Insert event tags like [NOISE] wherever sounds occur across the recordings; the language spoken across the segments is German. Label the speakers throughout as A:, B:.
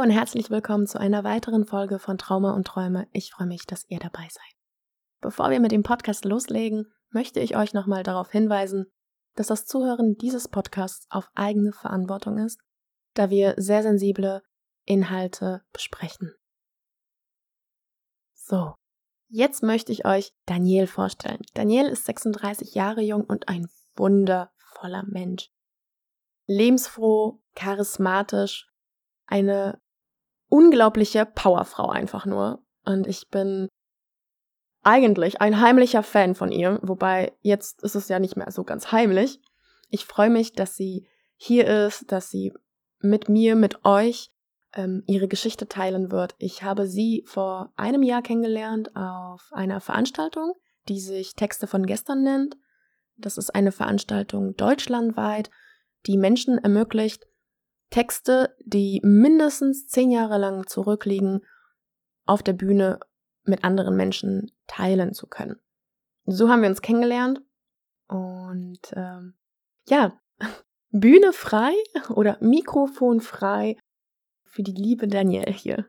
A: Und herzlich willkommen zu einer weiteren Folge von Trauma und Träume. Ich freue mich, dass ihr dabei seid. Bevor wir mit dem Podcast loslegen, möchte ich euch nochmal darauf hinweisen, dass das Zuhören dieses Podcasts auf eigene Verantwortung ist, da wir sehr sensible Inhalte besprechen. So, jetzt möchte ich euch Daniel vorstellen. Daniel ist 36 Jahre jung und ein wundervoller Mensch. Lebensfroh, charismatisch, eine unglaubliche Powerfrau einfach nur. Und ich bin eigentlich ein heimlicher Fan von ihr, wobei jetzt ist es ja nicht mehr so ganz heimlich. Ich freue mich, dass sie hier ist, dass sie mit mir, mit euch ähm, ihre Geschichte teilen wird. Ich habe sie vor einem Jahr kennengelernt auf einer Veranstaltung, die sich Texte von gestern nennt. Das ist eine Veranstaltung deutschlandweit, die Menschen ermöglicht, Texte, die mindestens zehn Jahre lang zurückliegen, auf der Bühne mit anderen Menschen teilen zu können. So haben wir uns kennengelernt und ähm, ja, [LAUGHS] Bühne frei oder Mikrofon frei für die liebe Danielle hier.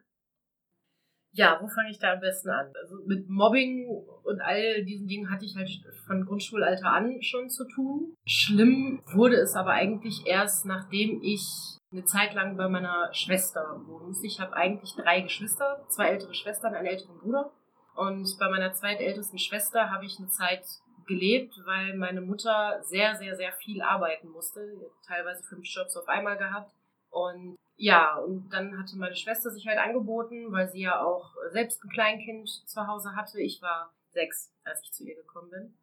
B: Ja, wo fange ich da am besten an? Also mit Mobbing und all diesen Dingen hatte ich halt von Grundschulalter an schon zu tun. Schlimm wurde es aber eigentlich erst, nachdem ich eine Zeit lang bei meiner Schwester wohnen. Ich habe eigentlich drei Geschwister, zwei ältere Schwestern, einen älteren Bruder. Und bei meiner zweitältesten Schwester habe ich eine Zeit gelebt, weil meine Mutter sehr, sehr, sehr viel arbeiten musste. Teilweise fünf Jobs auf einmal gehabt. Und ja, und dann hatte meine Schwester sich halt angeboten, weil sie ja auch selbst ein Kleinkind zu Hause hatte. Ich war sechs, als ich zu ihr gekommen bin.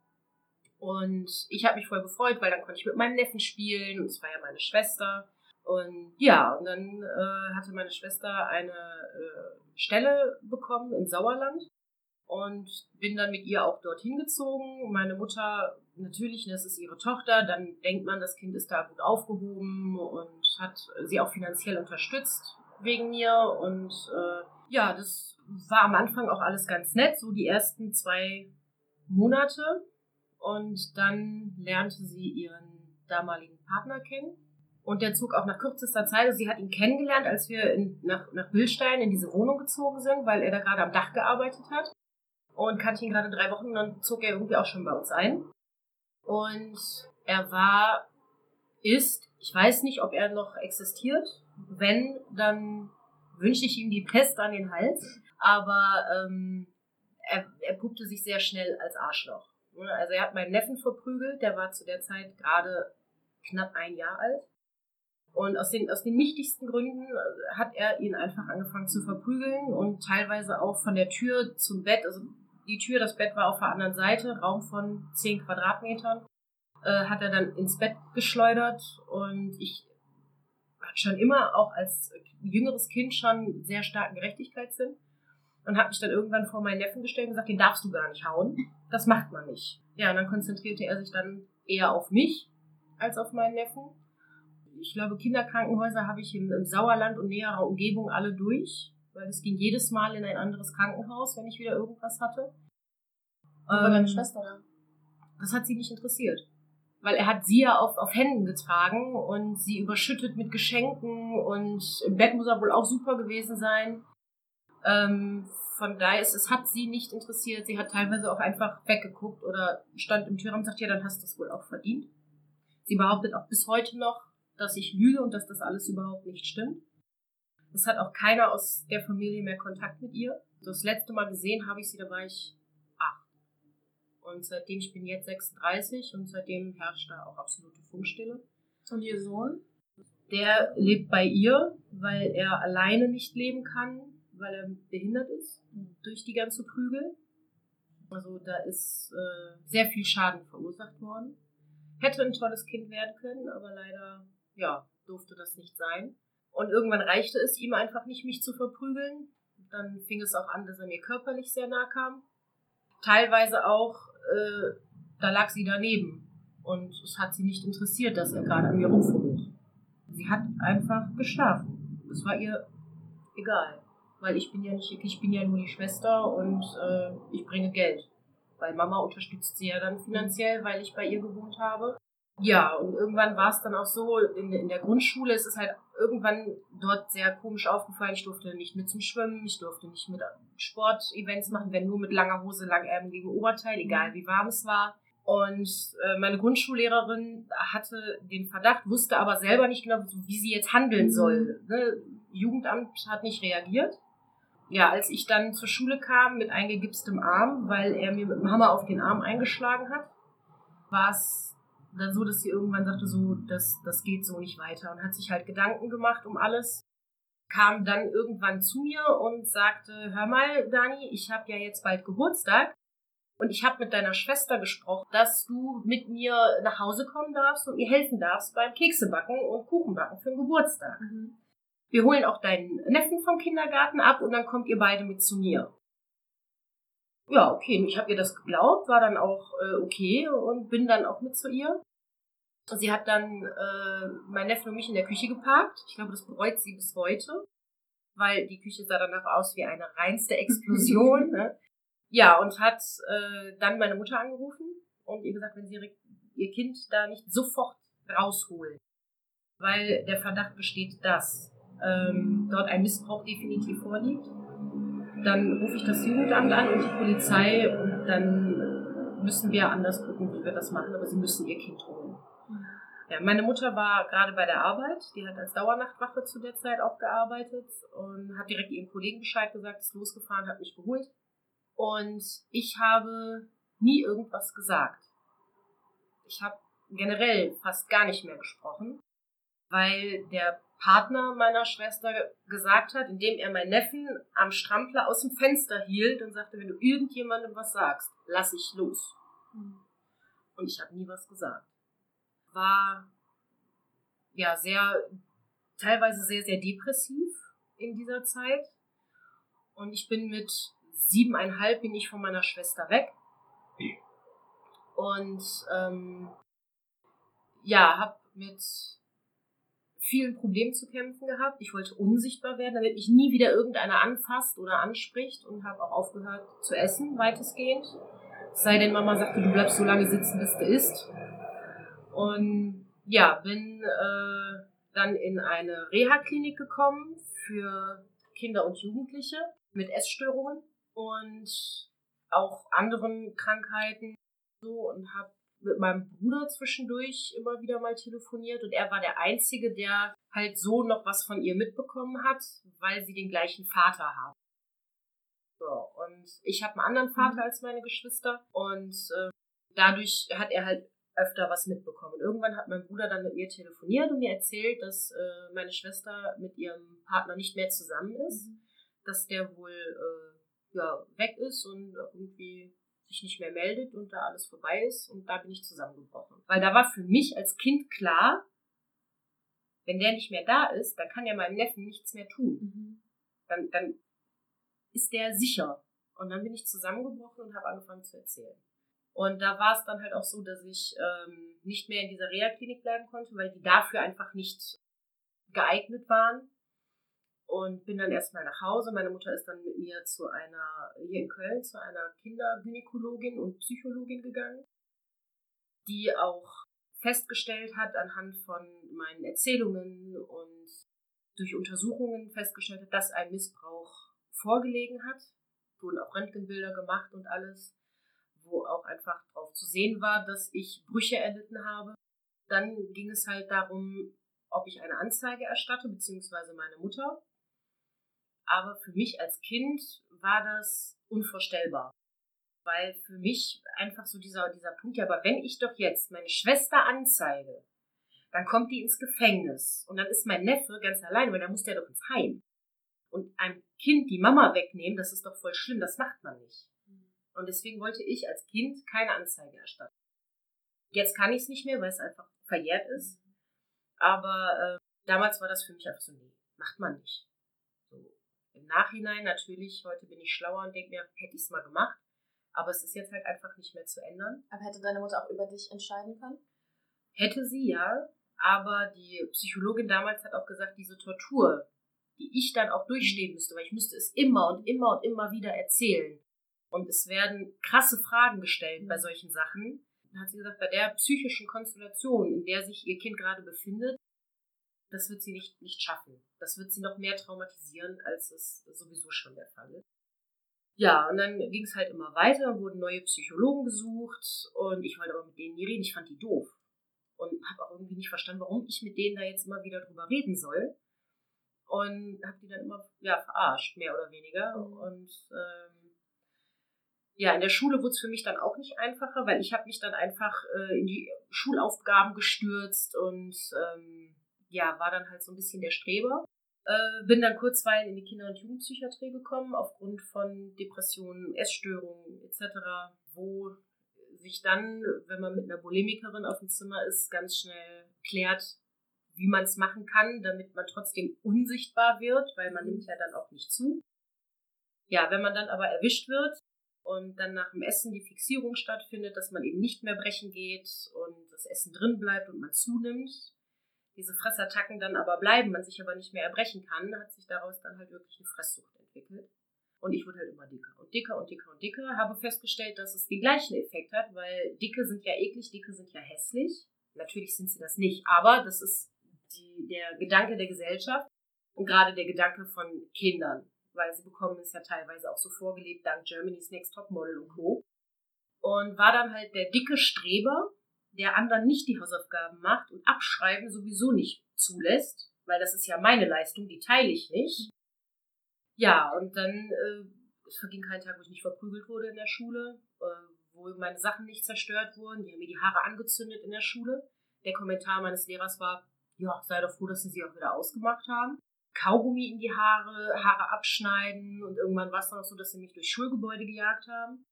B: Und ich habe mich voll gefreut, weil dann konnte ich mit meinem Neffen spielen und es war ja meine Schwester. Und ja, und dann äh, hatte meine Schwester eine äh, Stelle bekommen im Sauerland und bin dann mit ihr auch dorthin gezogen. Meine Mutter, natürlich, das ist ihre Tochter, dann denkt man, das Kind ist da gut aufgehoben und hat sie auch finanziell unterstützt wegen mir. Und äh, ja, das war am Anfang auch alles ganz nett, so die ersten zwei Monate. Und dann lernte sie ihren damaligen Partner kennen. Und der zog auch nach kürzester Zeit, also sie hat ihn kennengelernt, als wir in, nach, nach Bildstein in diese Wohnung gezogen sind, weil er da gerade am Dach gearbeitet hat und kannte ihn gerade drei Wochen und dann zog er irgendwie auch schon bei uns ein. Und er war, ist, ich weiß nicht, ob er noch existiert. Wenn, dann wünsche ich ihm die Pest an den Hals. Aber ähm, er, er puppte sich sehr schnell als Arschloch. Also er hat meinen Neffen verprügelt, der war zu der Zeit gerade knapp ein Jahr alt. Und aus den, aus den nichtigsten Gründen hat er ihn einfach angefangen zu verprügeln und teilweise auch von der Tür zum Bett, also die Tür, das Bett war auf der anderen Seite, Raum von 10 Quadratmetern, äh, hat er dann ins Bett geschleudert und ich hatte schon immer auch als jüngeres Kind schon sehr starken Gerechtigkeitssinn und habe mich dann irgendwann vor meinen Neffen gestellt und gesagt, den darfst du gar nicht hauen. Das macht man nicht. Ja, und dann konzentrierte er sich dann eher auf mich als auf meinen Neffen. Ich glaube, Kinderkrankenhäuser habe ich im, im Sauerland und näherer Umgebung alle durch weil es ging jedes Mal in ein anderes Krankenhaus, wenn ich wieder irgendwas hatte.
A: Wo war deine ähm, Schwester da?
B: Das hat sie nicht interessiert. Weil er hat sie ja auf, auf Händen getragen und sie überschüttet mit Geschenken und im Bett muss er wohl auch super gewesen sein. Ähm, von daher ist es, hat sie nicht interessiert. Sie hat teilweise auch einfach weggeguckt oder stand im Türraum und sagt, ja, dann hast du es wohl auch verdient. Sie behauptet auch bis heute noch, dass ich lüge und dass das alles überhaupt nicht stimmt. Es hat auch keiner aus der Familie mehr Kontakt mit ihr. Das letzte Mal gesehen habe ich sie, da war ich acht. Und seitdem, ich bin jetzt 36 und seitdem herrscht da auch absolute Funkstille.
A: Und ihr Sohn?
B: Der lebt bei ihr, weil er alleine nicht leben kann, weil er behindert ist durch die ganze Prügel. Also da ist äh, sehr viel Schaden verursacht worden. Hätte ein tolles Kind werden können, aber leider, ja, durfte das nicht sein. Und irgendwann reichte es ihm einfach nicht, mich zu verprügeln. Dann fing es auch an, dass er mir körperlich sehr nah kam. Teilweise auch, äh, da lag sie daneben. Und es hat sie nicht interessiert, dass er gerade an mir rumfummelt. Sie hat einfach geschlafen. Es war ihr egal. Weil ich bin ja nicht, ich bin ja nur die Schwester und äh, ich bringe Geld. Weil Mama unterstützt sie ja dann finanziell, weil ich bei ihr gewohnt habe. Ja, und irgendwann war es dann auch so, in, in der Grundschule ist es halt irgendwann dort sehr komisch aufgefallen. Ich durfte nicht mit zum Schwimmen, ich durfte nicht mit Sportevents machen, wenn nur mit langer Hose, langärmel gegen Oberteil, egal wie warm es war. Und äh, meine Grundschullehrerin hatte den Verdacht, wusste aber selber nicht genau, wie sie jetzt handeln soll. Ne? Jugendamt hat nicht reagiert. Ja, als ich dann zur Schule kam mit eingegipstem Arm, weil er mir mit dem Hammer auf den Arm eingeschlagen hat, war es dann so, dass sie irgendwann sagte, so, das, das geht so nicht weiter und hat sich halt Gedanken gemacht um alles. Kam dann irgendwann zu mir und sagte, hör mal, Dani, ich habe ja jetzt bald Geburtstag und ich habe mit deiner Schwester gesprochen, dass du mit mir nach Hause kommen darfst und mir helfen darfst beim Keksebacken und Kuchenbacken für den Geburtstag. Mhm. Wir holen auch deinen Neffen vom Kindergarten ab und dann kommt ihr beide mit zu mir. Ja, okay, ich habe ihr das geglaubt, war dann auch äh, okay und bin dann auch mit zu ihr. Sie hat dann äh, mein Neffe und mich in der Küche geparkt. Ich glaube, das bereut sie bis heute, weil die Küche sah danach aus wie eine reinste Explosion. [LAUGHS] ne? Ja, und hat äh, dann meine Mutter angerufen und ihr gesagt, wenn sie ihr Kind da nicht sofort rausholen, weil der Verdacht besteht, dass ähm, dort ein Missbrauch definitiv vorliegt, dann rufe ich das Jugendamt an und die Polizei und dann müssen wir anders gucken, wie wir das machen, aber sie müssen ihr Kind holen. Ja, meine Mutter war gerade bei der Arbeit, die hat als Dauernachtwache zu der Zeit auch gearbeitet und hat direkt ihren Kollegen Bescheid gesagt, ist losgefahren, hat mich geholt. Und ich habe nie irgendwas gesagt. Ich habe generell fast gar nicht mehr gesprochen, weil der Partner meiner Schwester gesagt hat, indem er meinen Neffen am Strampler aus dem Fenster hielt und sagte, wenn du irgendjemandem was sagst, lass ich los. Mhm. Und ich habe nie was gesagt. War ja sehr, teilweise sehr, sehr depressiv in dieser Zeit. Und ich bin mit siebeneinhalb bin ich von meiner Schwester weg. Und ähm, ja, habe mit vielen Problemen zu kämpfen gehabt. Ich wollte unsichtbar werden, damit mich nie wieder irgendeiner anfasst oder anspricht und habe auch aufgehört zu essen, weitestgehend. Es sei denn, Mama sagte, du bleibst so lange sitzen, bis du isst. Und ja, bin äh, dann in eine Reha-Klinik gekommen für Kinder und Jugendliche mit Essstörungen und auch anderen Krankheiten so und habe mit meinem Bruder zwischendurch immer wieder mal telefoniert und er war der Einzige, der halt so noch was von ihr mitbekommen hat, weil sie den gleichen Vater haben. So, und ich habe einen anderen Vater mhm. als meine Geschwister und äh, dadurch hat er halt öfter was mitbekommen. Irgendwann hat mein Bruder dann mit mir telefoniert und mir erzählt, dass äh, meine Schwester mit ihrem Partner nicht mehr zusammen ist, mhm. dass der wohl äh, ja, weg ist und irgendwie sich nicht mehr meldet und da alles vorbei ist und da bin ich zusammengebrochen. Weil da war für mich als Kind klar, wenn der nicht mehr da ist, dann kann ja meinem Neffen nichts mehr tun. Mhm. Dann, dann ist der sicher. Und dann bin ich zusammengebrochen und habe angefangen zu erzählen. Und da war es dann halt auch so, dass ich ähm, nicht mehr in dieser Reha-Klinik bleiben konnte, weil die dafür einfach nicht geeignet waren und bin dann erstmal nach Hause. Meine Mutter ist dann mit mir zu einer, hier in Köln, zu einer Kindergynäkologin und Psychologin gegangen, die auch festgestellt hat anhand von meinen Erzählungen und durch Untersuchungen festgestellt hat, dass ein Missbrauch vorgelegen hat. Wurden auch Röntgenbilder gemacht und alles, wo auch einfach drauf zu sehen war, dass ich Brüche erlitten habe. Dann ging es halt darum, ob ich eine Anzeige erstatte, beziehungsweise meine Mutter. Aber für mich als Kind war das unvorstellbar. Weil für mich einfach so dieser, dieser Punkt, ja, aber wenn ich doch jetzt meine Schwester anzeige, dann kommt die ins Gefängnis. Und dann ist mein Neffe ganz allein, weil dann muss der doch ins Heim. Und einem Kind die Mama wegnehmen, das ist doch voll schlimm, das macht man nicht. Und deswegen wollte ich als Kind keine Anzeige erstatten. Jetzt kann ich es nicht mehr, weil es einfach verjährt ist. Aber äh, damals war das für mich einfach so, nee, macht man nicht. Im Nachhinein natürlich, heute bin ich schlauer und denke mir, hätte ich es mal gemacht. Aber es ist jetzt halt einfach nicht mehr zu ändern.
A: Aber hätte deine Mutter auch über dich entscheiden können?
B: Hätte sie, ja. Aber die Psychologin damals hat auch gesagt, diese Tortur, die ich dann auch durchstehen müsste, weil ich müsste es immer und immer und immer wieder erzählen. Und es werden krasse Fragen gestellt bei solchen Sachen. Dann hat sie gesagt, bei der psychischen Konstellation, in der sich ihr Kind gerade befindet, das wird sie nicht, nicht schaffen. Das wird sie noch mehr traumatisieren, als es sowieso schon der Fall ist. Ja, und dann ging es halt immer weiter, wurden neue Psychologen gesucht und ich wollte aber mit denen nie reden. Ich fand die doof und habe auch irgendwie nicht verstanden, warum ich mit denen da jetzt immer wieder drüber reden soll. Und habe die dann immer ja, verarscht, mehr oder weniger. Mhm. Und ähm, ja, in der Schule wurde es für mich dann auch nicht einfacher, weil ich habe mich dann einfach äh, in die Schulaufgaben gestürzt und ähm, ja, war dann halt so ein bisschen der Streber. Äh, bin dann kurzweilig in die Kinder- und Jugendpsychiatrie gekommen, aufgrund von Depressionen, Essstörungen etc., wo sich dann, wenn man mit einer Bulimikerin auf dem Zimmer ist, ganz schnell klärt, wie man es machen kann, damit man trotzdem unsichtbar wird, weil man nimmt ja dann auch nicht zu. Ja, wenn man dann aber erwischt wird und dann nach dem Essen die Fixierung stattfindet, dass man eben nicht mehr brechen geht und das Essen drin bleibt und man zunimmt, diese Fressattacken dann aber bleiben, man sich aber nicht mehr erbrechen kann, hat sich daraus dann halt wirklich eine Fresssucht entwickelt. Und ich wurde halt immer dicker und dicker und dicker und dicker. Habe festgestellt, dass es den gleichen Effekt hat, weil Dicke sind ja eklig, Dicke sind ja hässlich. Natürlich sind sie das nicht, aber das ist die, der Gedanke der Gesellschaft und gerade der Gedanke von Kindern, weil sie bekommen es ja teilweise auch so vorgelebt dank Germany's Next Top Model und Co. Und war dann halt der dicke Streber, der anderen nicht die Hausaufgaben macht und Abschreiben sowieso nicht zulässt, weil das ist ja meine Leistung, die teile ich nicht. Ja, und dann äh, es verging kein Tag, wo ich nicht verprügelt wurde in der Schule, äh, wo meine Sachen nicht zerstört wurden. Die haben mir die Haare angezündet in der Schule. Der Kommentar meines Lehrers war, ja, sei doch froh, dass sie sie auch wieder ausgemacht haben. Kaugummi in die Haare, Haare abschneiden und irgendwann war es dann auch so, dass sie mich durch Schulgebäude gejagt haben.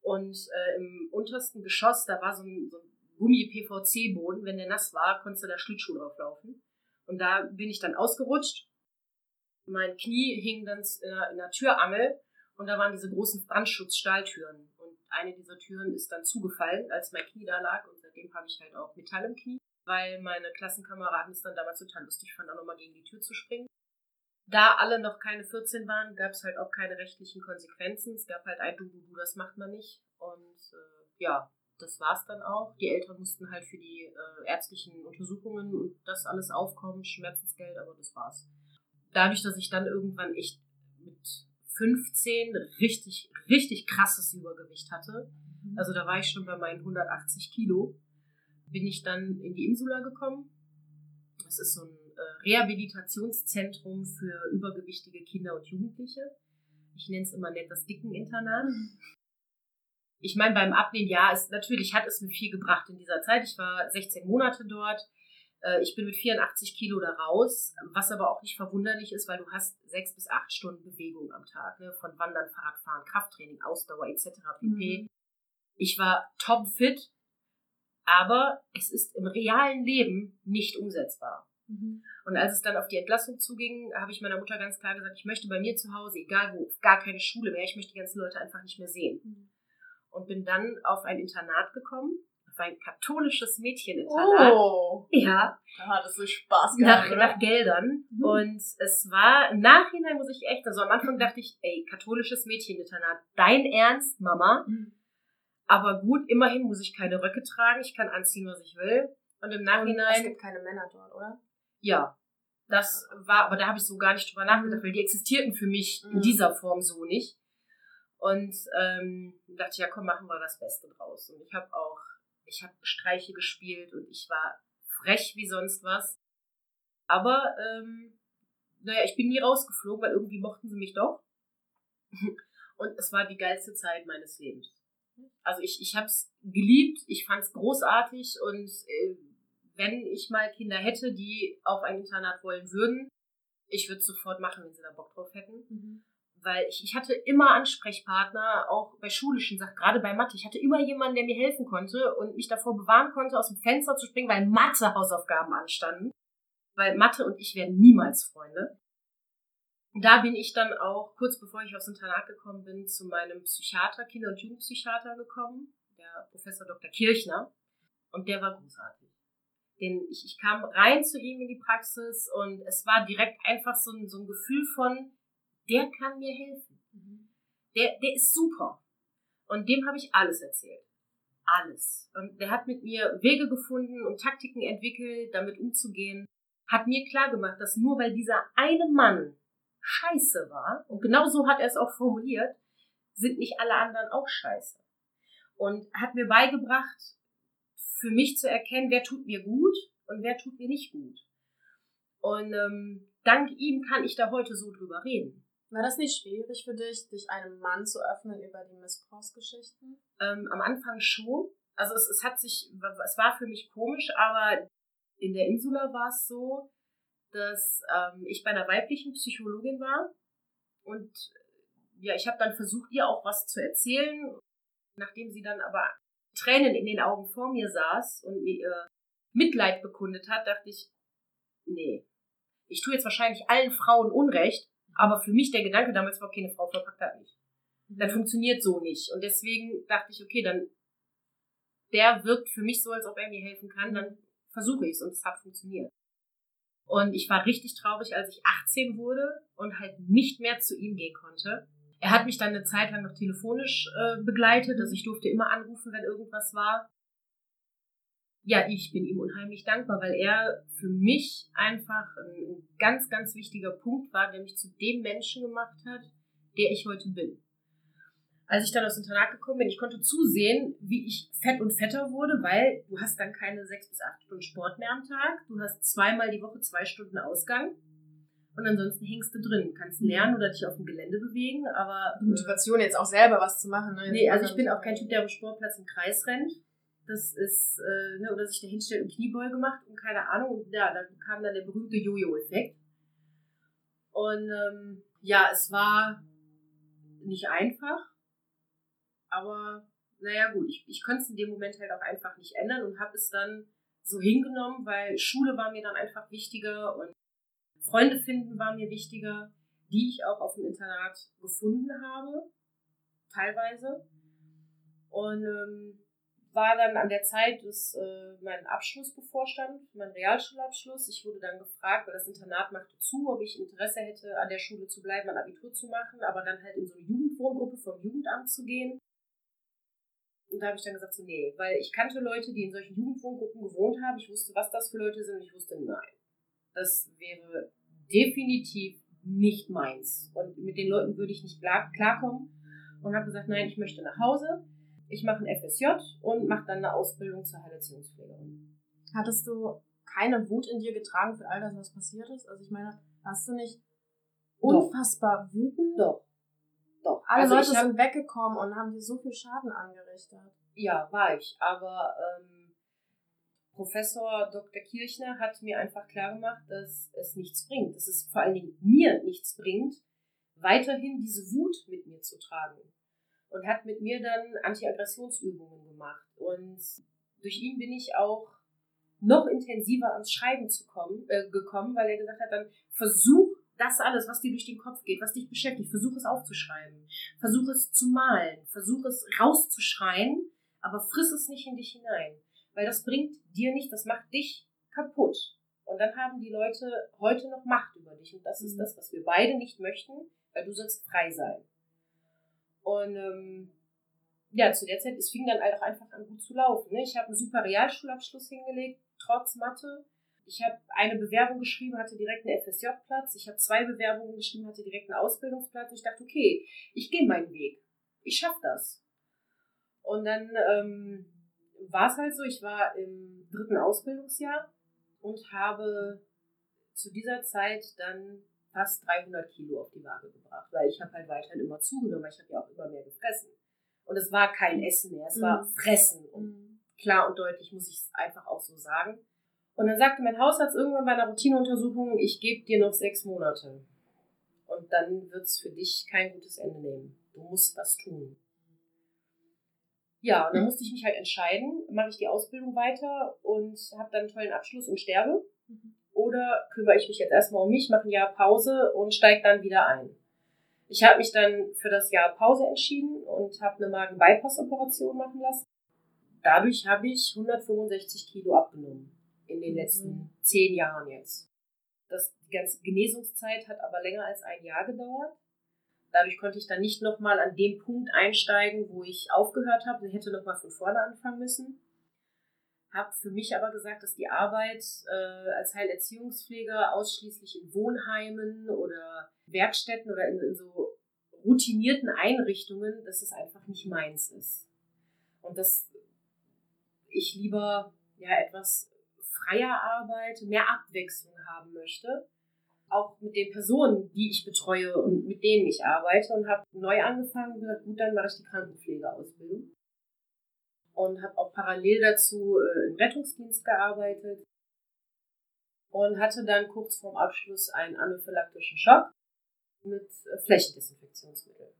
B: Und äh, im untersten Geschoss, da war so ein, so ein Gummi-PVC-Boden. Wenn der nass war, konntest du da Schlittschuh drauflaufen. Und da bin ich dann ausgerutscht mein Knie hing dann in der, in der Türangel und da waren diese großen Brandschutzstahltüren. Und eine dieser Türen ist dann zugefallen, als mein Knie da lag. Und seitdem habe ich halt auch Metall im Knie, weil meine Klassenkameraden es dann damals total lustig fanden, auch nochmal gegen die Tür zu springen. Da alle noch keine 14 waren, gab es halt auch keine rechtlichen Konsequenzen. Es gab halt ein Du, Du, Du, das macht man nicht. Und äh, ja, das war's dann auch. Die Eltern mussten halt für die äh, ärztlichen Untersuchungen und das alles aufkommen, Schmerzensgeld, aber das war's dadurch, dass ich dann irgendwann echt mit 15 richtig, richtig krasses Übergewicht hatte, mhm. also da war ich schon bei meinen 180 Kilo, bin ich dann in die Insula gekommen. Das ist so ein äh, Rehabilitationszentrum für übergewichtige Kinder und Jugendliche. Ich nenne es immer nett das Dicken-Internat. Ich meine, beim Abnehmen, ja, es, natürlich hat es mir viel gebracht in dieser Zeit. Ich war 16 Monate dort. Äh, ich bin mit 84 Kilo da raus, was aber auch nicht verwunderlich ist, weil du hast sechs bis acht Stunden Bewegung am Tag, ne? von Wandern, Fahrradfahren, Krafttraining, Ausdauer etc. pp. Mhm. Ich war topfit, aber es ist im realen Leben nicht umsetzbar. Mhm. Und als es dann auf die Entlassung zuging, habe ich meiner Mutter ganz klar gesagt, ich möchte bei mir zu Hause, egal wo, gar keine Schule mehr, ich möchte die ganzen Leute einfach nicht mehr sehen. Mhm. Und bin dann auf ein Internat gekommen war ein katholisches Mädcheninternat.
A: Oh.
B: Ja.
A: Da hat es so Spaß gehabt.
B: Nach, nach Geldern. Mhm. Und es war, im Nachhinein muss ich echt, also am Anfang dachte ich, ey, katholisches Mädcheninternat, dein Ernst, Mama? Mhm. Aber gut, immerhin muss ich keine Röcke tragen, ich kann anziehen, was ich will. Und im Nachhinein.
A: Es gibt keine Männer dort, oder?
B: Ja. Das war, aber da habe ich so gar nicht drüber nachgedacht, mhm. weil die existierten für mich in mhm. dieser Form so nicht. Und ähm, dachte ja komm, machen wir das Beste draus. Und ich habe auch ich habe Streiche gespielt und ich war frech wie sonst was. Aber, ähm, naja, ich bin nie rausgeflogen, weil irgendwie mochten sie mich doch. [LAUGHS] und es war die geilste Zeit meines Lebens. Also ich, ich habe es geliebt, ich fand es großartig und äh, wenn ich mal Kinder hätte, die auf ein Internat wollen würden, ich würde es sofort machen, wenn sie da Bock drauf hätten. Mhm weil ich, ich hatte immer Ansprechpartner, auch bei schulischen Sachen, gerade bei Mathe. Ich hatte immer jemanden, der mir helfen konnte und mich davor bewahren konnte, aus dem Fenster zu springen, weil Mathe-Hausaufgaben anstanden. Weil Mathe und ich werden niemals Freunde. Da bin ich dann auch, kurz bevor ich aufs Internat gekommen bin, zu meinem Psychiater, Kinder- und Jugendpsychiater gekommen, der Professor Dr. Kirchner. Und der war großartig. Denn ich, ich kam rein zu ihm in die Praxis und es war direkt einfach so ein, so ein Gefühl von, der kann mir helfen. Mhm. Der, der ist super. Und dem habe ich alles erzählt. Alles. Und der hat mit mir Wege gefunden und Taktiken entwickelt, damit umzugehen. hat mir klar gemacht, dass nur weil dieser eine Mann scheiße war, und genau so hat er es auch formuliert, sind nicht alle anderen auch scheiße. Und hat mir beigebracht, für mich zu erkennen, wer tut mir gut und wer tut mir nicht gut. Und ähm, dank ihm kann ich da heute so drüber reden.
A: War das nicht schwierig für dich, dich einem Mann zu öffnen über die Missbrauchsgeschichten?
B: Ähm, am Anfang schon. Also es, es hat sich, es war für mich komisch, aber in der Insula war es so, dass ähm, ich bei einer weiblichen Psychologin war und ja, ich habe dann versucht, ihr auch was zu erzählen, nachdem sie dann aber Tränen in den Augen vor mir saß und mir ihr Mitleid bekundet hat, dachte ich, nee, ich tue jetzt wahrscheinlich allen Frauen Unrecht, aber für mich der Gedanke damals war, okay, eine Frau verpackt das nicht. Das funktioniert so nicht. Und deswegen dachte ich, okay, dann der wirkt für mich so, als ob er mir helfen kann, dann versuche ich es und es hat funktioniert. Und ich war richtig traurig, als ich 18 wurde und halt nicht mehr zu ihm gehen konnte. Er hat mich dann eine Zeit lang noch telefonisch äh, begleitet, also ich durfte immer anrufen, wenn irgendwas war. Ja, ich bin ihm unheimlich dankbar, weil er für mich einfach ein ganz, ganz wichtiger Punkt war, der mich zu dem Menschen gemacht hat, der ich heute bin als ich dann aus dem Internat gekommen bin, ich konnte zusehen, wie ich fett und fetter wurde, weil du hast dann keine sechs bis acht Stunden Sport mehr am Tag. Du hast zweimal die Woche zwei Stunden Ausgang. Und ansonsten hängst du drin, kannst mhm. lernen oder dich auf dem Gelände bewegen, aber.
A: Die Motivation jetzt auch selber was zu machen, ne?
B: nee, also ich bin auch kein Typ, der am Sportplatz im Kreis rennt. Das ist, äh, ne, oder sich da hinstellt und Kniebeuge macht und keine Ahnung. Und ja, da kam dann der berühmte Jojo-Effekt. Und ähm, ja, es war nicht einfach aber naja gut, ich, ich konnte es in dem Moment halt auch einfach nicht ändern und habe es dann so hingenommen, weil Schule war mir dann einfach wichtiger und Freunde finden war mir wichtiger, die ich auch auf dem Internat gefunden habe, teilweise. Und ähm, war dann an der Zeit, dass äh, mein Abschluss bevorstand, mein Realschulabschluss. Ich wurde dann gefragt, weil das Internat machte zu, ob ich Interesse hätte, an der Schule zu bleiben, ein Abitur zu machen, aber dann halt in so eine Jugendwohngruppe vom Jugendamt zu gehen. Und da habe ich dann gesagt, so, nee, weil ich kannte Leute, die in solchen Jugendwohngruppen gewohnt haben. Ich wusste, was das für Leute sind und ich wusste, nein. Das wäre definitiv nicht meins. Und mit den Leuten würde ich nicht klar, klarkommen. Und habe gesagt, nein, ich möchte nach Hause. Ich mache ein FSJ und mache dann eine Ausbildung zur Heilerziehungspflegerin.
A: Hattest du keine Wut in dir getragen für all das, was passiert ist? Also ich meine, warst du nicht unfassbar Doch. wütend?
B: Doch. Doch.
A: Alle also Leute hab, sind weggekommen und haben dir so viel Schaden angerichtet.
B: Ja, war ich. Aber ähm, Professor Dr. Kirchner hat mir einfach klar gemacht, dass es nichts bringt. Dass es vor allen Dingen mir nichts bringt, weiterhin diese Wut mit mir zu tragen. Und hat mit mir dann Antiaggressionsübungen gemacht. Und durch ihn bin ich auch noch intensiver ans Schreiben zu kommen, äh, gekommen, weil er gesagt hat, dann versuch das alles, was dir durch den Kopf geht, was dich beschäftigt, versuch es aufzuschreiben. Versuch es zu malen. Versuch es rauszuschreien, aber friss es nicht in dich hinein. Weil das bringt dir nicht, das macht dich kaputt. Und dann haben die Leute heute noch Macht über dich. Und das ist mhm. das, was wir beide nicht möchten, weil du sollst frei sein. Und ähm, ja, zu der Zeit, es fing dann halt auch einfach an gut zu laufen. Ne? Ich habe einen super Realschulabschluss hingelegt, trotz Mathe. Ich habe eine Bewerbung geschrieben, hatte direkt einen FSJ-Platz. Ich habe zwei Bewerbungen geschrieben, hatte direkt einen Ausbildungsplatz. Ich dachte, okay, ich gehe meinen Weg. Ich schaffe das. Und dann ähm, war es halt so, ich war im dritten Ausbildungsjahr und habe zu dieser Zeit dann fast 300 Kilo auf die Waage gebracht, weil ich habe halt weiterhin immer zugenommen, weil ich habe ja auch immer mehr gefressen. Und es war kein Essen mehr, es mhm. war Fressen. Und mhm. klar und deutlich muss ich es einfach auch so sagen. Und dann sagte mein Hausarzt irgendwann bei einer Routineuntersuchung, ich gebe dir noch sechs Monate. Und dann wird es für dich kein gutes Ende nehmen. Du musst was tun. Ja, und dann musste ich mich halt entscheiden, mache ich die Ausbildung weiter und habe dann einen tollen Abschluss und sterbe. Mhm. Oder kümmere ich mich jetzt erstmal um mich, mache ein Jahr Pause und steige dann wieder ein. Ich habe mich dann für das Jahr Pause entschieden und habe eine Magen-Bypass-Operation machen lassen. Dadurch habe ich 165 Kilo abgenommen in den letzten mhm. zehn Jahren jetzt. Das, die ganze Genesungszeit hat aber länger als ein Jahr gedauert. Dadurch konnte ich dann nicht nochmal an dem Punkt einsteigen, wo ich aufgehört habe. Ich hätte nochmal von vorne anfangen müssen. Habe für mich aber gesagt, dass die Arbeit äh, als Heilerziehungspfleger ausschließlich in Wohnheimen oder Werkstätten oder in, in so routinierten Einrichtungen, dass es einfach nicht meins ist. Und dass ich lieber ja etwas freier arbeite, mehr Abwechslung haben möchte. Auch mit den Personen, die ich betreue und mit denen ich arbeite und habe neu angefangen und gesagt, gut, dann mache ich die Krankenpflegeausbildung. Und habe auch parallel dazu äh, im Rettungsdienst gearbeitet und hatte dann kurz vorm Abschluss einen anaphylaktischen Schock mit äh, Flächendesinfektionsmittel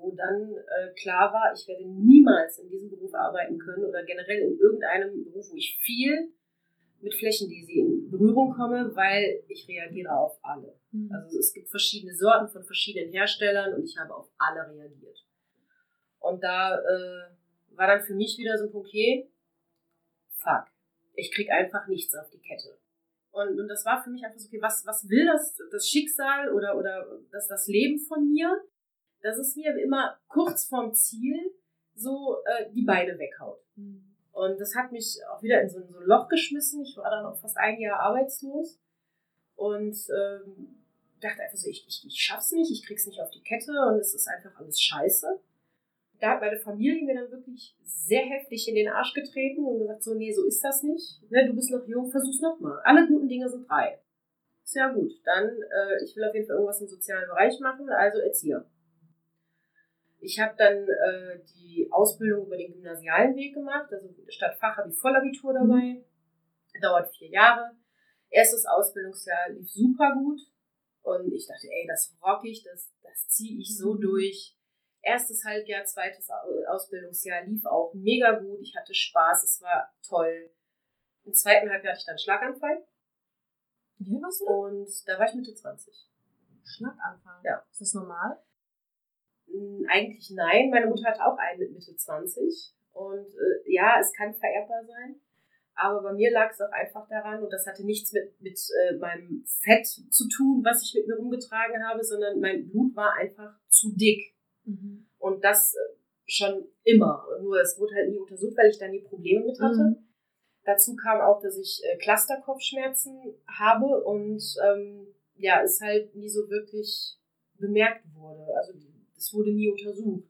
B: wo dann äh, klar war, ich werde niemals in diesem Beruf arbeiten können oder generell in irgendeinem Beruf, wo ich viel mit Flächen, die sie in Berührung komme, weil ich reagiere auf alle. Mhm. Also es gibt verschiedene Sorten von verschiedenen Herstellern und ich habe auf alle reagiert. Und da äh, war dann für mich wieder so ein okay, fuck, ich krieg einfach nichts auf die Kette. Und, und das war für mich einfach so, okay, was, was will das, das Schicksal oder, oder das, das Leben von mir? dass es mir immer kurz vorm Ziel so äh, die Beine weghaut. Mhm. Und das hat mich auch wieder in so, in so ein Loch geschmissen. Ich war dann auch fast ein Jahr arbeitslos und ähm, dachte einfach so, ich, ich, ich schaff's nicht, ich krieg's nicht auf die Kette und es ist einfach alles scheiße. Da hat meine Familie mir dann wirklich sehr heftig in den Arsch getreten und gesagt, so, nee, so ist das nicht. Ne, du bist noch jung, versuch's nochmal. Alle guten Dinge sind drei. Ist ja gut. Dann, äh, ich will auf jeden Fall irgendwas im sozialen Bereich machen, also Erzieher. Ich habe dann äh, die Ausbildung über den gymnasialen Weg gemacht, also statt Fach habe ich Vollabitur dabei. Mhm. Dauert vier Jahre. Erstes Ausbildungsjahr lief super gut und ich dachte, ey, das rock ich, das, das ziehe ich so mhm. durch. Erstes Halbjahr, zweites Ausbildungsjahr lief auch mega gut. Ich hatte Spaß, es war toll. Im zweiten Halbjahr hatte ich dann Schlaganfall.
A: Wie warst du?
B: Und da war ich Mitte 20.
A: Schlaganfall?
B: Ja.
A: Ist das normal?
B: Hm, eigentlich nein. Meine Mutter hat auch einen mit Mitte 20. Und äh, ja, es kann vererbbar sein. Aber bei mir lag es auch einfach daran, und das hatte nichts mit, mit äh, meinem Fett zu tun, was ich mit mir rumgetragen habe, sondern mein Blut war einfach zu dick. Mhm. Und das äh, schon immer. Nur es wurde halt nie untersucht, weil ich da nie Probleme mit hatte. Mhm. Dazu kam auch, dass ich äh, Clusterkopfschmerzen habe und ähm, ja, es halt nie so wirklich bemerkt wurde. Also es wurde nie untersucht.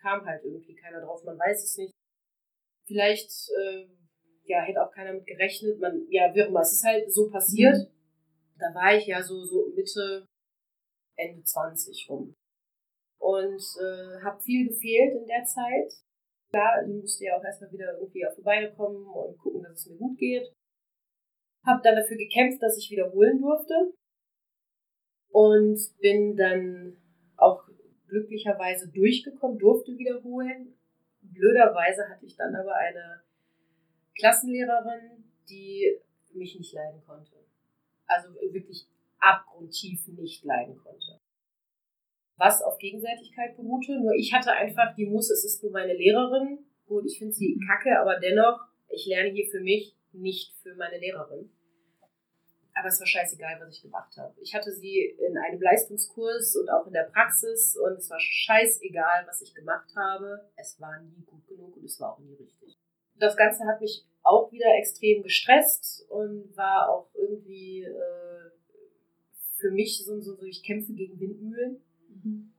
B: Kam halt irgendwie keiner drauf, man weiß es nicht. Vielleicht, äh, ja, hätte auch keiner mit gerechnet. Man, ja, wie auch immer, es ist halt so passiert. Mhm. Da war ich ja so, so Mitte, Ende 20 rum. Und äh, habe viel gefehlt in der Zeit. Klar, ich musste ja auch erstmal wieder irgendwie auf die Beine kommen und gucken, dass es mir gut geht. Hab dann dafür gekämpft, dass ich wiederholen durfte. Und bin dann auch glücklicherweise durchgekommen, durfte wiederholen. Blöderweise hatte ich dann aber eine Klassenlehrerin, die mich nicht leiden konnte. Also wirklich abgrundtief nicht leiden konnte. Was auf Gegenseitigkeit beruhte. Nur ich hatte einfach die Muss, es ist nur meine Lehrerin. Gut, ich finde sie kacke, aber dennoch, ich lerne hier für mich, nicht für meine Lehrerin. Aber es war scheißegal, was ich gemacht habe. Ich hatte sie in einem Leistungskurs und auch in der Praxis und es war scheißegal, was ich gemacht habe. Es war nie gut genug und es war auch nie richtig. Das Ganze hat mich auch wieder extrem gestresst und war auch irgendwie äh, für mich so, so, so, ich kämpfe gegen Windmühlen. Mhm.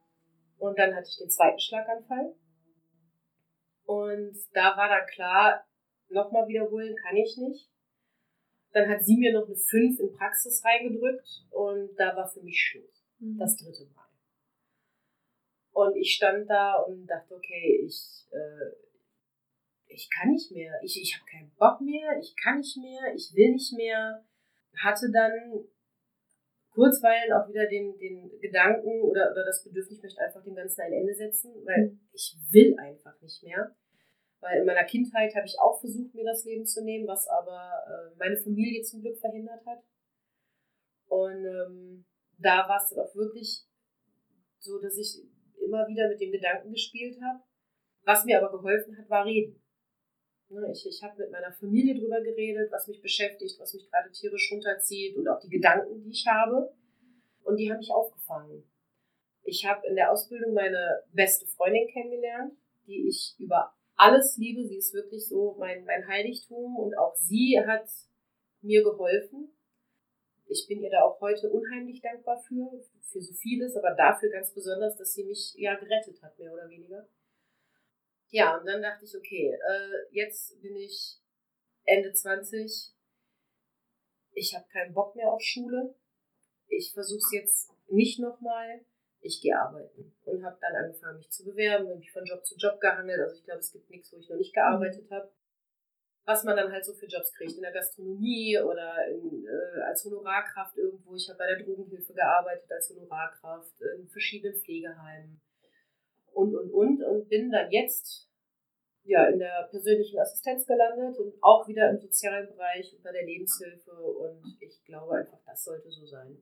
B: Und dann hatte ich den zweiten Schlaganfall. Und da war dann klar, nochmal wiederholen kann ich nicht. Dann hat sie mir noch eine 5 in Praxis reingedrückt und da war für mich Schluss. Mhm. Das dritte Mal. Und ich stand da und dachte, okay, ich, äh, ich kann nicht mehr. Ich, ich habe keinen Bock mehr, ich kann nicht mehr, ich will nicht mehr. Hatte dann kurzweilen auch wieder den, den Gedanken oder, oder das Bedürfnis, ich möchte einfach dem Ganzen ein Ende setzen, weil mhm. ich will einfach nicht mehr. Weil in meiner Kindheit habe ich auch versucht, mir das Leben zu nehmen, was aber äh, meine Familie zum Glück verhindert hat. Und ähm, da war es dann auch wirklich so, dass ich immer wieder mit dem Gedanken gespielt habe. Was mir aber geholfen hat, war Reden. Ne, ich, ich habe mit meiner Familie drüber geredet, was mich beschäftigt, was mich gerade tierisch runterzieht und auch die Gedanken, die ich habe. Und die haben mich aufgefangen. Ich habe in der Ausbildung meine beste Freundin kennengelernt, die ich über alles liebe. Sie ist wirklich so mein, mein Heiligtum und auch sie hat mir geholfen. Ich bin ihr da auch heute unheimlich dankbar für, für so vieles, aber dafür ganz besonders, dass sie mich ja gerettet hat, mehr oder weniger. Ja, und dann dachte ich, okay, äh, jetzt bin ich Ende 20. Ich habe keinen Bock mehr auf Schule. Ich versuche es jetzt nicht nochmal. Ich gehe arbeiten und habe dann angefangen, mich zu bewerben, bin mich von Job zu Job gehangelt. Also ich glaube, es gibt nichts, wo ich noch nicht gearbeitet habe. Was man dann halt so für Jobs kriegt, in der Gastronomie oder in, äh, als Honorarkraft irgendwo. Ich habe bei der Drogenhilfe gearbeitet als Honorarkraft, in verschiedenen Pflegeheimen und, und, und. Und bin dann jetzt ja, in der persönlichen Assistenz gelandet und auch wieder im sozialen Bereich und bei der Lebenshilfe. Und ich glaube einfach, das sollte so sein.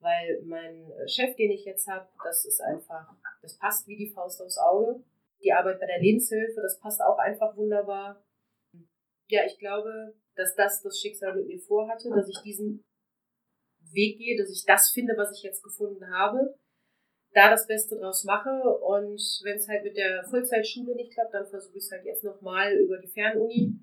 B: Weil mein Chef, den ich jetzt habe, das ist einfach, das passt wie die Faust aufs Auge. Die Arbeit bei der Lebenshilfe, das passt auch einfach wunderbar. Ja, ich glaube, dass das das Schicksal mit mir vorhatte, dass ich diesen Weg gehe, dass ich das finde, was ich jetzt gefunden habe da das Beste draus mache. Und wenn es halt mit der Vollzeitschule nicht klappt, dann versuche ich es halt jetzt nochmal über die Fernuni.